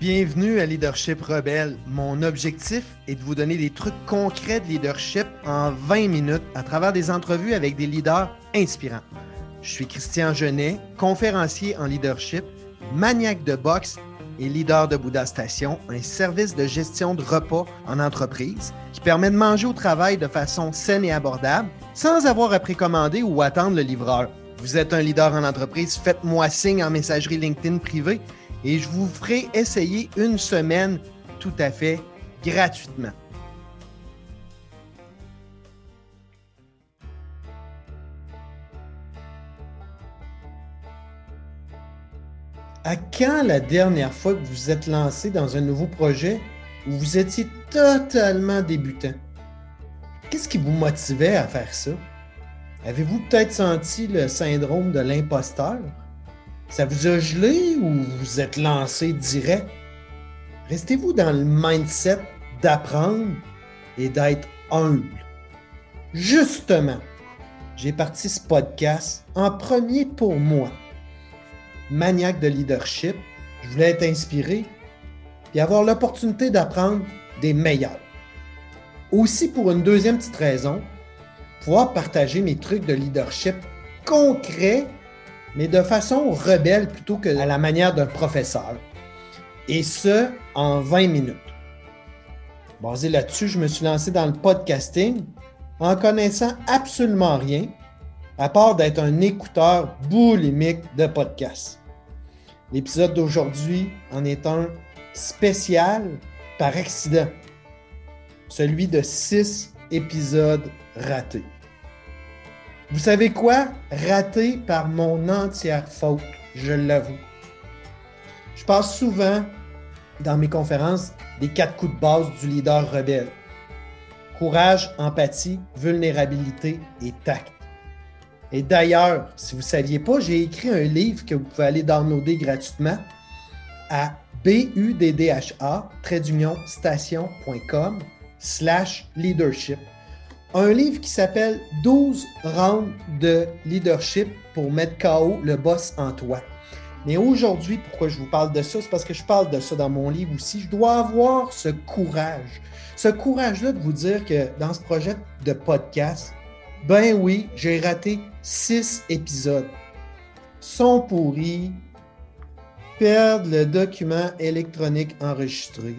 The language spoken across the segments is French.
Bienvenue à Leadership Rebelle. Mon objectif est de vous donner des trucs concrets de leadership en 20 minutes à travers des entrevues avec des leaders inspirants. Je suis Christian Genet, conférencier en leadership, maniaque de boxe et leader de Bouddha Station, un service de gestion de repas en entreprise qui permet de manger au travail de façon saine et abordable sans avoir à précommander ou attendre le livreur. Vous êtes un leader en entreprise, faites-moi signe en messagerie LinkedIn privée et je vous ferai essayer une semaine tout à fait gratuitement. À quand la dernière fois que vous êtes lancé dans un nouveau projet où vous étiez totalement débutant? Qu'est-ce qui vous motivait à faire ça? Avez-vous peut-être senti le syndrome de l'imposteur? Ça vous a gelé ou vous êtes lancé direct? Restez-vous dans le mindset d'apprendre et d'être humble. Justement, j'ai parti ce podcast en premier pour moi. Maniaque de leadership, je voulais être inspiré et avoir l'opportunité d'apprendre des meilleurs. Aussi pour une deuxième petite raison, pouvoir partager mes trucs de leadership concrets mais de façon rebelle plutôt que à la manière d'un professeur. Et ce, en 20 minutes. Basé là-dessus, je me suis lancé dans le podcasting en connaissant absolument rien, à part d'être un écouteur boulimique de podcasts. L'épisode d'aujourd'hui en est un spécial par accident, celui de six épisodes ratés. Vous savez quoi? Raté par mon entière faute, je l'avoue. Je passe souvent dans mes conférences des quatre coups de base du leader rebelle. Courage, empathie, vulnérabilité et tact. Et d'ailleurs, si vous ne saviez pas, j'ai écrit un livre que vous pouvez aller downloader gratuitement à buddha station.com slash leadership un livre qui s'appelle 12 rounds de leadership pour mettre KO le boss en toi. Mais aujourd'hui, pourquoi je vous parle de ça? C'est parce que je parle de ça dans mon livre aussi. Je dois avoir ce courage. Ce courage-là de vous dire que dans ce projet de podcast, ben oui, j'ai raté six épisodes. Sont pourris, perdre le document électronique enregistré.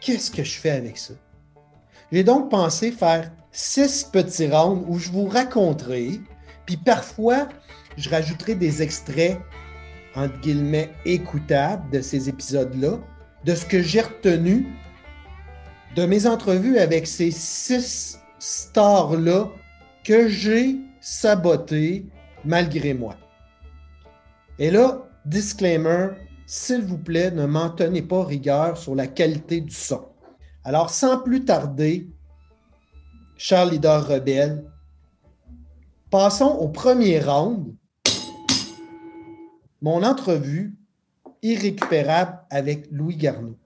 Qu'est-ce que je fais avec ça? J'ai donc pensé faire six petits rounds où je vous raconterai, puis parfois, je rajouterai des extraits, entre guillemets, écoutables de ces épisodes-là, de ce que j'ai retenu de mes entrevues avec ces six stars-là que j'ai saboté malgré moi. Et là, disclaimer, s'il vous plaît, ne m'en tenez pas rigueur sur la qualité du son. Alors, sans plus tarder, Charles leader rebelle. Passons au premier round. Mon entrevue irrécupérable avec Louis Garneau.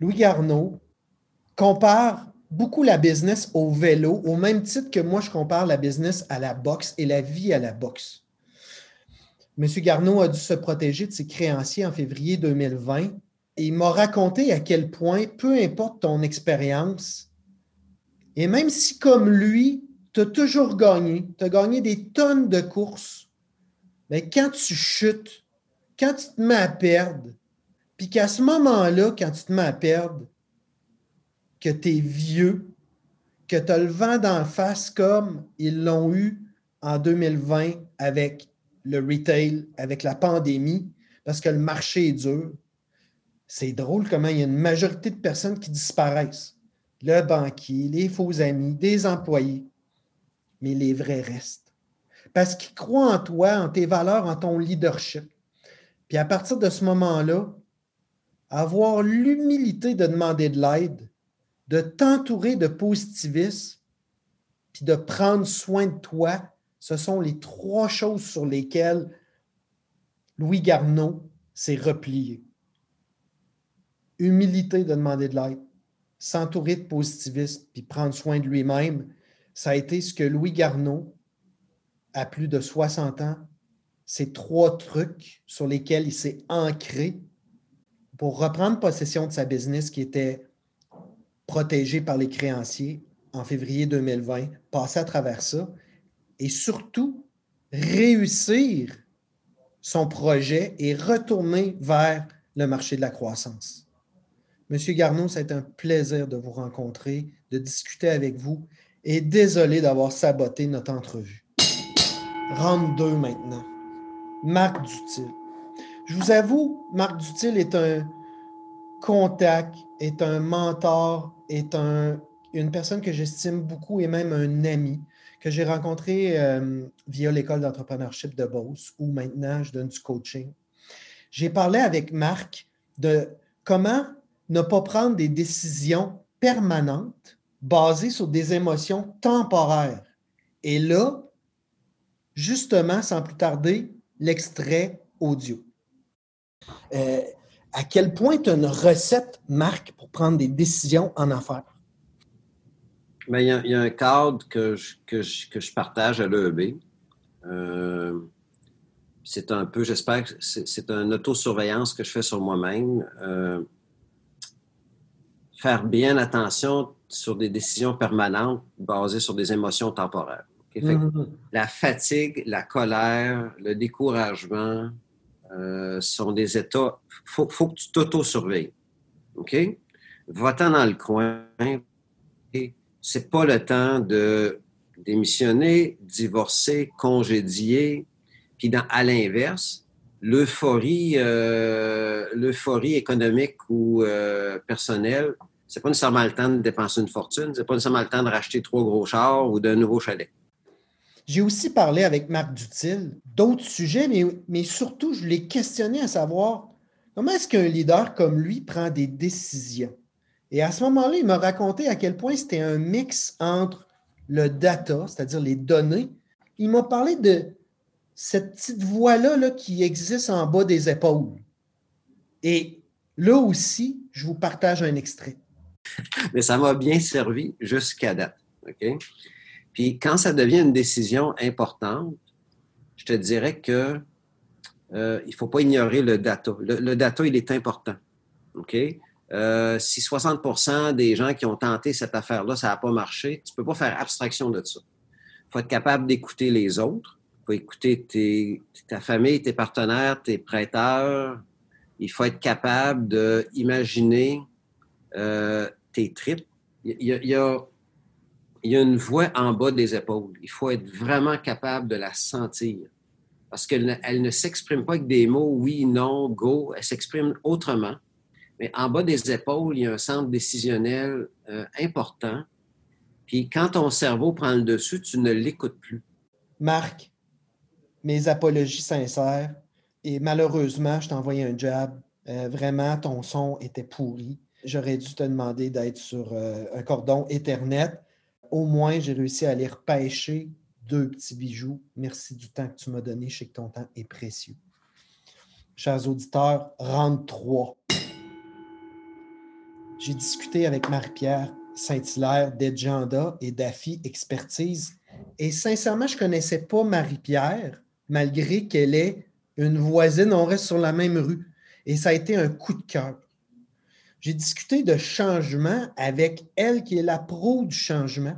Louis Garneau compare beaucoup la business au vélo, au même titre que moi, je compare la business à la boxe et la vie à la boxe. M. Garneau a dû se protéger de ses créanciers en février 2020 et il m'a raconté à quel point, peu importe ton expérience, et même si, comme lui, tu as toujours gagné, tu as gagné des tonnes de courses, mais quand tu chutes, quand tu te mets à perdre, puis qu'à ce moment-là, quand tu te mets à perdre, que tu es vieux, que tu as le vent d'en face comme ils l'ont eu en 2020 avec le retail, avec la pandémie, parce que le marché est dur. C'est drôle comment il y a une majorité de personnes qui disparaissent le banquier, les faux amis, des employés, mais les vrais restent. Parce qu'ils croient en toi, en tes valeurs, en ton leadership. Puis à partir de ce moment-là, avoir l'humilité de demander de l'aide, de t'entourer de positivisme, puis de prendre soin de toi, ce sont les trois choses sur lesquelles Louis Garneau s'est replié. Humilité de demander de l'aide, s'entourer de positivisme puis prendre soin de lui-même, ça a été ce que Louis Garneau, à plus de 60 ans, ces trois trucs sur lesquels il s'est ancré pour reprendre possession de sa business qui était protégée par les créanciers en février 2020, passer à travers ça et surtout réussir son projet et retourner vers le marché de la croissance. Monsieur Garneau, c'est un plaisir de vous rencontrer, de discuter avec vous et désolé d'avoir saboté notre entrevue. Rentre deux maintenant. Marc Dutil. Je vous avoue, Marc Dutil est un contact, est un mentor, est un, une personne que j'estime beaucoup et même un ami que j'ai rencontré euh, via l'école d'entrepreneurship de Beauce, où maintenant je donne du coaching. J'ai parlé avec Marc de comment ne pas prendre des décisions permanentes basées sur des émotions temporaires. Et là, justement, sans plus tarder, l'extrait audio. Euh, à quel point une recette, Marc, pour prendre des décisions en affaires? il, y a, un cadre que je, partage à l'EEB. Euh, c'est un peu, j'espère c'est une autosurveillance que je fais sur moi-même. Euh, faire bien attention sur des décisions permanentes basées sur des émotions temporaires. Mm-hmm. La fatigue, la colère, le découragement euh, sont des états. Il faut, faut, que tu t'auto-surveilles. OK? Va-t'en dans le coin. C'est pas le temps de démissionner, divorcer, congédier. Puis dans, à l'inverse, l'euphorie, euh, l'euphorie économique ou euh, personnelle, c'est pas nécessairement le temps de dépenser une fortune, c'est pas nécessairement le temps de racheter trois gros chars ou d'un nouveau chalet. J'ai aussi parlé avec Marc Dutil d'autres sujets, mais, mais surtout, je l'ai questionné à savoir comment est-ce qu'un leader comme lui prend des décisions? Et à ce moment-là, il m'a raconté à quel point c'était un mix entre le data, c'est-à-dire les données. Il m'a parlé de cette petite voix-là là, qui existe en bas des épaules. Et là aussi, je vous partage un extrait. Mais ça m'a bien servi jusqu'à date. OK? Puis quand ça devient une décision importante, je te dirais que euh, il ne faut pas ignorer le data. Le, data, il est important. OK? Euh, si 60% des gens qui ont tenté cette affaire-là, ça n'a pas marché, tu ne peux pas faire abstraction de ça. Il faut être capable d'écouter les autres. Il faut écouter ta famille, tes partenaires, tes prêteurs. Il faut être capable d'imaginer euh, tes tripes. Il y, a, une voix en bas des épaules. Il faut être vraiment capable de la sentir. Parce qu'elle ne, s'exprime pas avec des mots oui, non, go. Elle s'exprime autrement. Mais en bas des épaules, il y a un centre décisionnel euh, important. Puis quand ton cerveau prend le dessus, tu ne l'écoutes plus. Marc, mes apologies sincères. Et malheureusement, je t'ai envoyé un job. Euh, vraiment, ton son était pourri. J'aurais dû te demander d'être sur euh, un cordon Ethernet. Au moins, j'ai réussi à aller repêcher deux petits bijoux. Merci du temps que tu m'as donné. Je sais que ton temps est précieux. Chers auditeurs, rentre trois. J'ai discuté avec Marie-Pierre Saint-Hilaire d'Edgenda et d'AFI Expertise. Et sincèrement, je ne connaissais pas Marie-Pierre, malgré qu'elle est une voisine, on reste sur la même rue. Et ça a été un coup de cœur. J'ai discuté de changement avec elle, qui est la pro du changement.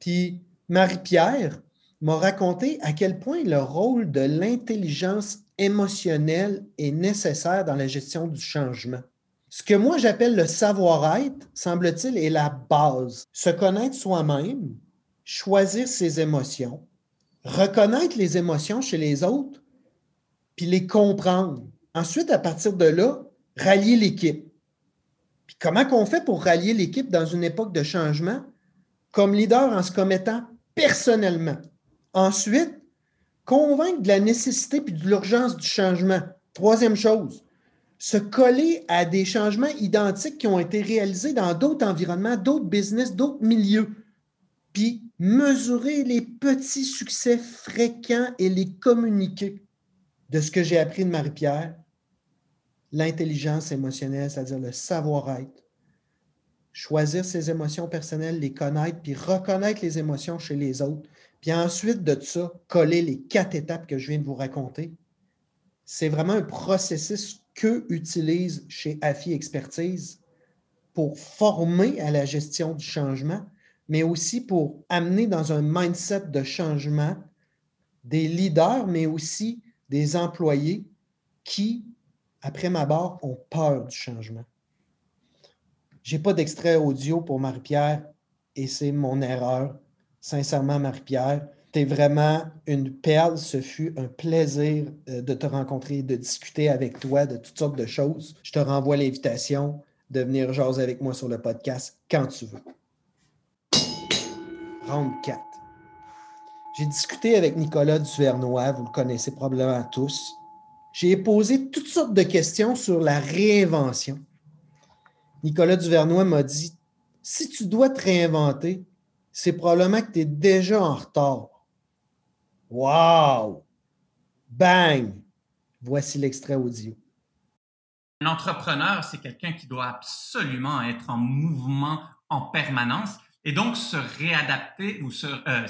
Puis Marie-Pierre m'a raconté à quel point le rôle de l'intelligence émotionnelle est nécessaire dans la gestion du changement. Ce que moi j'appelle le savoir-être, semble-t-il, est la base. Se connaître soi-même, choisir ses émotions, reconnaître les émotions chez les autres, puis les comprendre. Ensuite, à partir de là, rallier l'équipe. Comment qu'on fait pour rallier l'équipe dans une époque de changement? Comme leader en se commettant personnellement? Ensuite, convaincre de la nécessité puis de l'urgence du changement. Troisième chose, se coller à des changements identiques qui ont été réalisés dans d'autres environnements, d'autres business, d'autres milieux, puis mesurer les petits succès fréquents et les communiquer de ce que j'ai appris de Marie-Pierre, l'intelligence émotionnelle, c'est-à-dire le savoir-être, choisir ses émotions personnelles, les connaître, puis reconnaître les émotions chez les autres, puis ensuite de ça, coller les quatre étapes que je viens de vous raconter. C'est vraiment un processus qu'eux utilisent chez AFI Expertise pour former à la gestion du changement, mais aussi pour amener dans un mindset de changement des leaders, mais aussi des employés qui, après ma barre, ont peur du changement. Je n'ai pas d'extrait audio pour Marie-Pierre et c'est mon erreur. Sincèrement, Marie-Pierre, tu es vraiment une perle. Ce fut un plaisir euh, de te rencontrer, de discuter avec toi de toutes sortes de choses. Je te renvoie l'invitation de venir jaser avec moi sur le podcast quand tu veux. Round 4. J'ai discuté avec Nicolas Duvernois, vous le connaissez probablement tous. J'ai posé toutes sortes de questions sur la réinvention. Nicolas Duvernois m'a dit si tu dois te réinventer, c'est probablement que tu es déjà en retard. Wow! Bang! Voici l'extrait audio. Un entrepreneur, c'est quelqu'un qui doit absolument être en mouvement en permanence et donc se réadapter ou se, euh,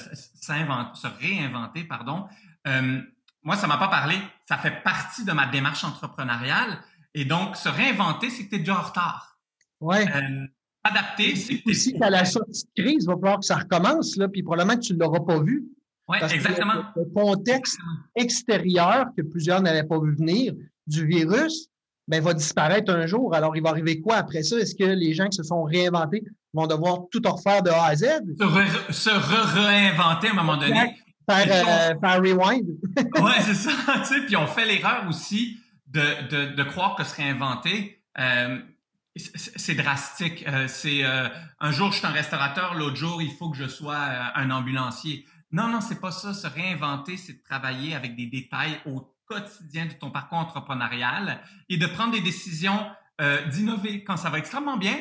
réinventer. Pardon. Euh, moi, ça ne m'a pas parlé. Ça fait partie de ma démarche entrepreneuriale. Et donc, se réinventer, c'est que tu es déjà en retard. Oui. Euh, adapter, c'est que Aussi, qu'à la sortie de crise, il va falloir que ça recommence, là, puis probablement que tu ne l'auras pas vu. Oui, exactement. le contexte extérieur que plusieurs n'avaient pas vu venir du virus ben, va disparaître un jour. Alors, il va arriver quoi après ça? Est-ce que les gens qui se sont réinventés vont devoir tout refaire de A à Z? Se, réinventer à un moment donné. Faire, euh, rewind. oui, c'est ça. Tu sais, puis on fait l'erreur aussi de, de, de, croire que se réinventer, euh, c'est drastique. Euh, c'est euh, un jour je suis un restaurateur, l'autre jour il faut que je sois un ambulancier. Non, non, c'est pas ça. Se réinventer, c'est de travailler avec des détails au quotidien de ton parcours entrepreneurial et de prendre des décisions, d'innover quand ça va extrêmement bien.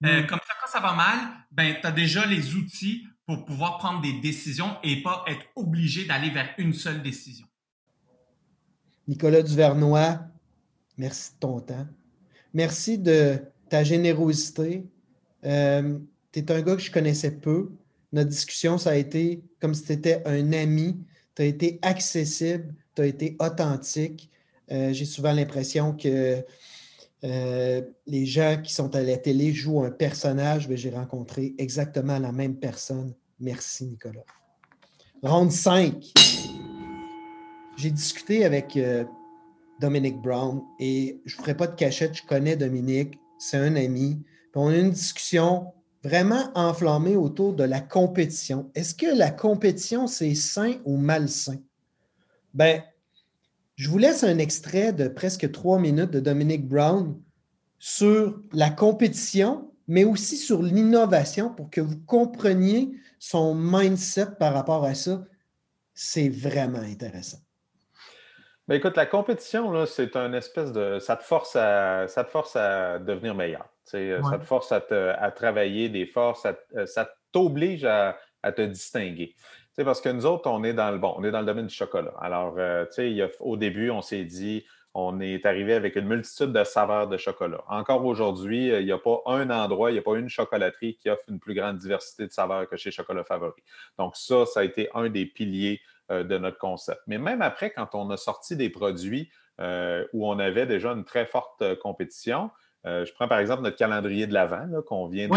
Mm. comme ça, quand ça va mal, ben, tu as déjà les outils pour pouvoir prendre des décisions et pas être obligé d'aller vers une seule décision. Nicolas Duvernois, merci de ton temps. Merci de ta générosité. Euh, tu es un gars que je connaissais peu. Notre discussion, ça a été comme si tu étais un ami. Tu as été accessible, tu as été authentique. Euh, j'ai souvent l'impression que euh, les gens qui sont à la télé jouent un personnage, mais j'ai rencontré exactement la même personne. Merci, Nicolas. Ronde 5. J'ai discuté avec Dominique Brown et je ne ferai pas de cachette, je connais Dominique c'est un ami. on a une discussion vraiment enflammée autour de la compétition. Est-ce que la compétition, c'est sain ou malsain? Ben, je vous laisse un extrait de presque trois minutes de Dominique Brown sur la compétition, mais aussi sur l'innovation pour que vous compreniez son mindset par rapport à ça. C'est vraiment intéressant. Ben écoute, la compétition, c'est un espèce de. Ça te force à, ça te force à devenir meilleur. Euh, ça te force à, travailler des forces, euh, ça t'oblige à, te distinguer. Parce que nous autres, on est dans le bon, on est dans le domaine du chocolat. Alors, euh, au début, on s'est dit, on est arrivé avec une multitude de saveurs de chocolat. Encore aujourd'hui, il n'y a pas un endroit, il n'y a pas une chocolaterie qui offre une plus grande diversité de saveurs que chez Chocolat Favori. Donc, ça, ça a été un des piliers euh, de notre concept. Mais même après, quand on a sorti des produits euh, où on avait déjà une très forte euh, compétition, je prends par exemple notre calendrier de l'Avent qu'on vient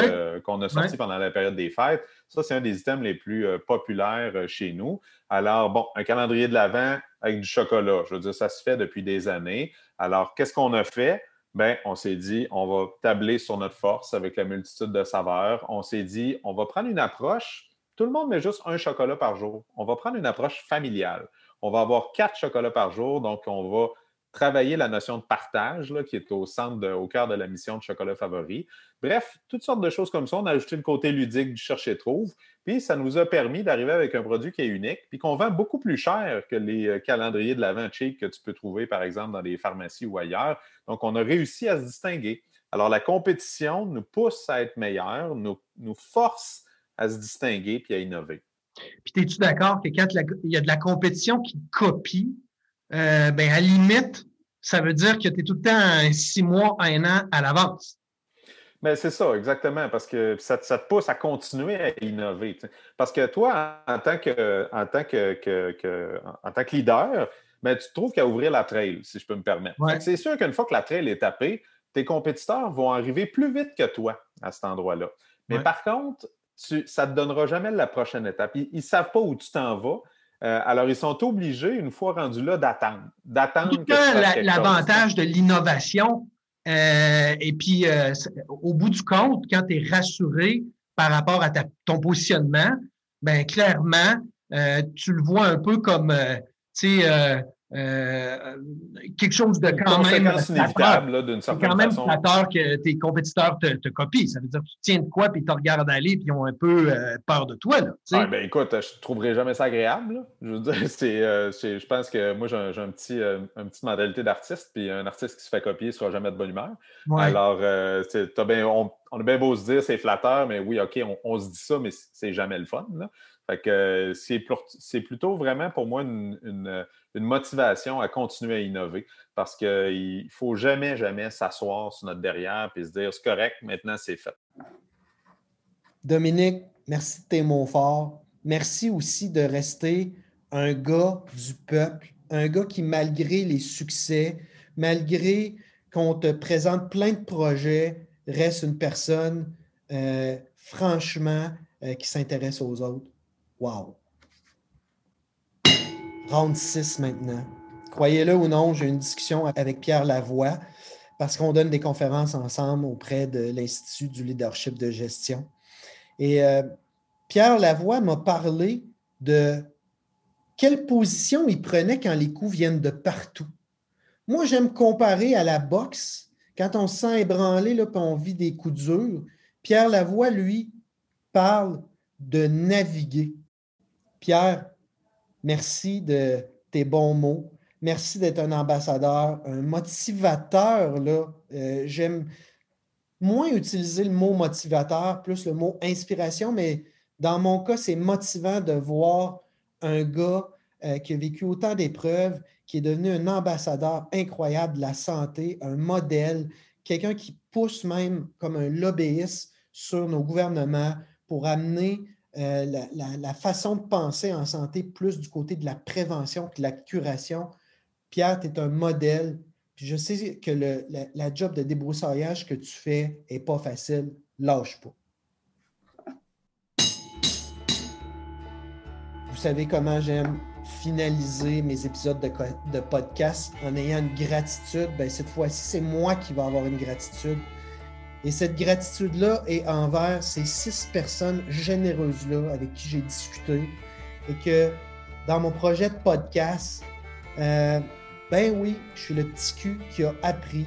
qu'on a sorti pendant la période des fêtes. Ça, c'est un des items les plus populaires chez nous. Alors, bon, un calendrier de l'Avent avec du chocolat, je veux dire, ça se fait depuis des années. Alors, qu'est-ce qu'on a fait? Bien, on s'est dit, on va tabler sur notre force avec la multitude de saveurs. On s'est dit, on va prendre une approche tout le monde met juste un chocolat par jour. On va prendre une approche familiale. On va avoir quatre chocolats par jour, donc on va travailler la notion de partage qui est au centre, au cœur de la mission de chocolat favori. Bref, toutes sortes de choses comme ça. On a ajouté le côté ludique du chercher-trouve, puis ça nous a permis d'arriver avec un produit qui est unique, puis qu'on vend beaucoup plus cher que les euh, calendriers de l'avant cheap que tu peux trouver, par exemple, dans les pharmacies ou ailleurs. Donc, on a réussi à se distinguer. Alors, la compétition nous pousse à être meilleurs, nous, nous force à se distinguer puis à innover. Puis, es-tu d'accord que quand il y a de la compétition qui copie, euh, ben, à limite, ça veut dire que tu es tout le temps six mois, un an à l'avance? Mais ben, c'est ça, exactement, parce que ça, te pousse à continuer à innover. Parce que toi, en tant que, en tant que, en tant que leader, mais tu trouves qu'à ouvrir la trail, si je peux me permettre. C'est sûr qu'une fois que la trail est tapée, tes compétiteurs vont arriver plus vite que toi à cet endroit-là. Mais par contre, ça ne te donnera jamais la prochaine étape. Ils ne savent pas où tu t'en vas. Euh, alors, ils sont obligés, une fois rendus là, d'attendre. D'attendre. L'avantage de l'innovation, euh, et puis euh, au bout du compte, quand tu es rassuré par rapport à ton positionnement, ben clairement, tu le vois un peu comme, tu sais, euh, quelque chose de quand même inévitable d'une certaine quand même flatteur que tes compétiteurs te, copient. Ça veut dire que tu tiens de quoi puis ils te regardent aller puis ils ont un peu euh, peur de toi. Là, ben, écoute, je ne trouverai jamais ça agréable. Je veux dire, euh, c'est, je pense que moi, j'ai un, petit, une petite mentalité d'artiste puis un artiste qui se fait copier ne sera jamais de bonne humeur. Alors, on, on, a bien beau se dire c'est flatteur, mais oui, OK, on, on se dit ça, mais c'est jamais le fun. Là. Fait que c'est plutôt vraiment pour moi une, motivation à continuer à innover parce qu'il ne faut jamais, jamais s'asseoir sur notre derrière et se dire c'est correct, maintenant c'est fait. Dominique, merci de tes mots forts. Merci aussi de rester un gars du peuple, un gars qui, malgré les succès, malgré qu'on te présente plein de projets, reste une personne euh, franchement euh, qui s'intéresse aux autres. Wow! Round 6 maintenant. Croyez-le ou non, j'ai une discussion avec Pierre Lavoie parce qu'on donne des conférences ensemble auprès de l'Institut du leadership de gestion. Et euh, Pierre Lavoie m'a parlé de quelle position il prenait quand les coups viennent de partout. Moi, j'aime comparer à la boxe. Quand on se sent ébranlé, là, puis on vit des coups durs, Pierre Lavoie, lui, parle de naviguer. Pierre, merci de tes bons mots. Merci d'être un ambassadeur, un motivateur. Euh, j'aime moins utiliser le mot motivateur, plus le mot inspiration, mais dans mon cas, c'est motivant de voir un gars euh, qui a vécu autant d'épreuves, qui est devenu un ambassadeur incroyable de la santé, un modèle, quelqu'un qui pousse même comme un lobbyiste sur nos gouvernements pour amener euh, la, façon de penser en santé plus du côté de la prévention que de la curation. Pierre, tu es un modèle. Je sais que le, la, job de débroussaillage que tu fais n'est pas facile. Lâche pas. Vous savez comment j'aime finaliser mes épisodes de, de podcast? En ayant une gratitude. Bien, cette fois-ci, c'est moi qui vais avoir une gratitude et cette gratitude-là est envers ces six personnes généreuses-là avec qui j'ai discuté et que dans mon projet de podcast, euh, ben oui, je suis le petit cul qui a appris,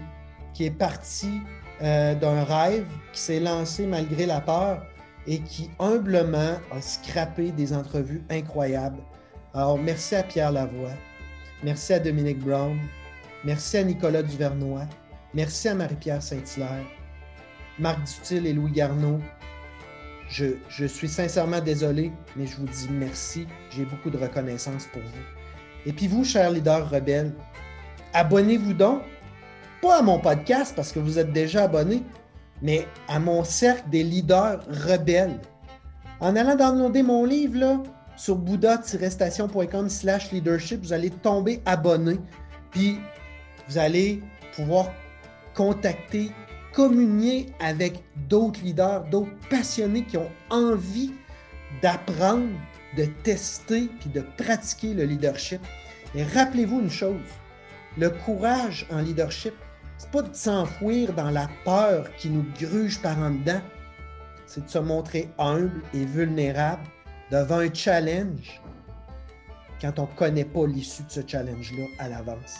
qui est parti euh, d'un rêve, qui s'est lancé malgré la peur et qui humblement a scrappé des entrevues incroyables. Alors, merci à Pierre Lavoie, merci à Dominique Brown, merci à Nicolas Duvernois, merci à Marie-Pierre Saint-Hilaire, Marc Dutil et Louis Garneau, je, suis sincèrement désolé, mais je vous dis merci. J'ai beaucoup de reconnaissance pour vous. Et puis vous, chers leaders rebelles, abonnez-vous donc, pas à mon podcast parce que vous êtes déjà abonnés, mais à mon cercle des leaders rebelles. En allant downloader mon livre là, sur bouddha-station.com slash leadership, vous allez tomber abonné. Puis vous allez pouvoir contacter communier avec d'autres leaders, d'autres passionnés qui ont envie d'apprendre, de tester puis de pratiquer le leadership. Et rappelez-vous une chose, le courage en leadership, c'est pas de s'enfouir dans la peur qui nous gruge par en dedans, c'est de se montrer humble et vulnérable devant un challenge quand on ne connaît pas l'issue de ce challenge-là à l'avance.